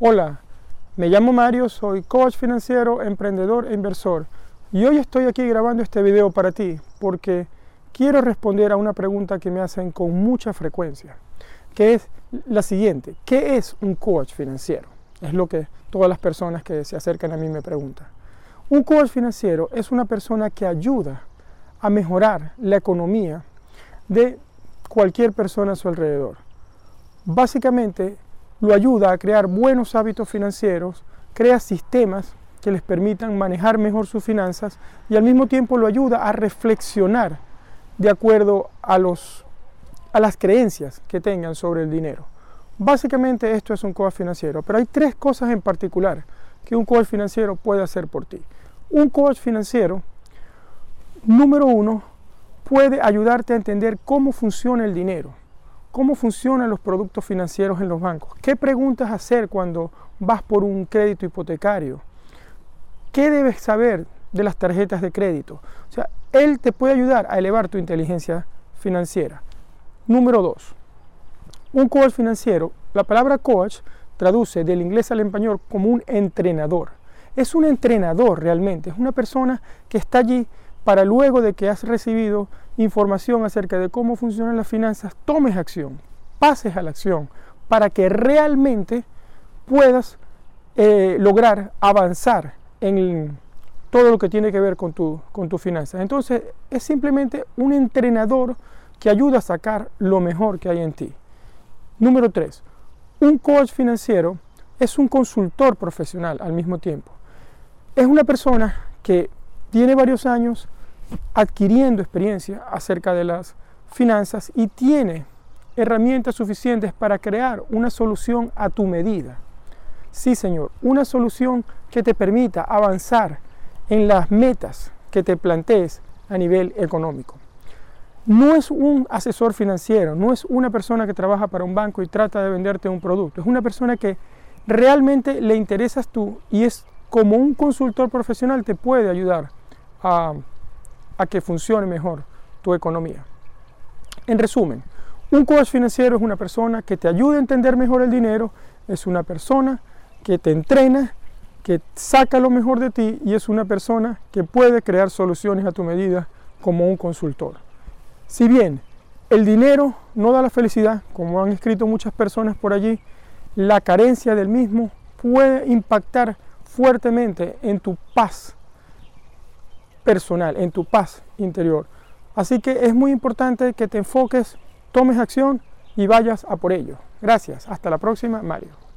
Hola, me llamo Mario, soy coach financiero, emprendedor e inversor. Y hoy estoy aquí grabando este video para ti porque quiero responder a una pregunta que me hacen con mucha frecuencia, que es la siguiente, ¿qué es un coach financiero? Es lo que todas las personas que se acercan a mí me preguntan. Un coach financiero es una persona que ayuda a mejorar la economía de cualquier persona a su alrededor. Básicamente, lo ayuda a crear buenos hábitos financieros, crea sistemas que les permitan manejar mejor sus finanzas y al mismo tiempo lo ayuda a reflexionar de acuerdo a, los, a las creencias que tengan sobre el dinero. Básicamente esto es un coach financiero, pero hay tres cosas en particular que un coach financiero puede hacer por ti. Un coach financiero, número uno, puede ayudarte a entender cómo funciona el dinero cómo funcionan los productos financieros en los bancos, qué preguntas hacer cuando vas por un crédito hipotecario, qué debes saber de las tarjetas de crédito. O sea, él te puede ayudar a elevar tu inteligencia financiera. Número dos, un coach financiero, la palabra coach traduce del inglés al español como un entrenador. Es un entrenador realmente, es una persona que está allí para luego de que has recibido información acerca de cómo funcionan las finanzas, tomes acción, pases a la acción, para que realmente puedas eh, lograr avanzar en todo lo que tiene que ver con tu, con tus finanzas. Entonces es simplemente un entrenador que ayuda a sacar lo mejor que hay en ti. Número 3. Un coach financiero es un consultor profesional al mismo tiempo. Es una persona que tiene varios años adquiriendo experiencia acerca de las finanzas y tiene herramientas suficientes para crear una solución a tu medida. Sí, Señor, una solución que te permita avanzar en las metas que te plantees a nivel económico. No es un asesor financiero, no es una persona que trabaja para un banco y trata de venderte un producto, es una persona que realmente le interesas tú y es como un consultor profesional te puede ayudar a a que funcione mejor tu economía. En resumen, un coach financiero es una persona que te ayuda a entender mejor el dinero, es una persona que te entrena, que saca lo mejor de ti y es una persona que puede crear soluciones a tu medida como un consultor. Si bien el dinero no da la felicidad, como han escrito muchas personas por allí, la carencia del mismo puede impactar fuertemente en tu paz personal, en tu paz interior. Así que es muy importante que te enfoques, tomes acción y vayas a por ello. Gracias. Hasta la próxima, Mario.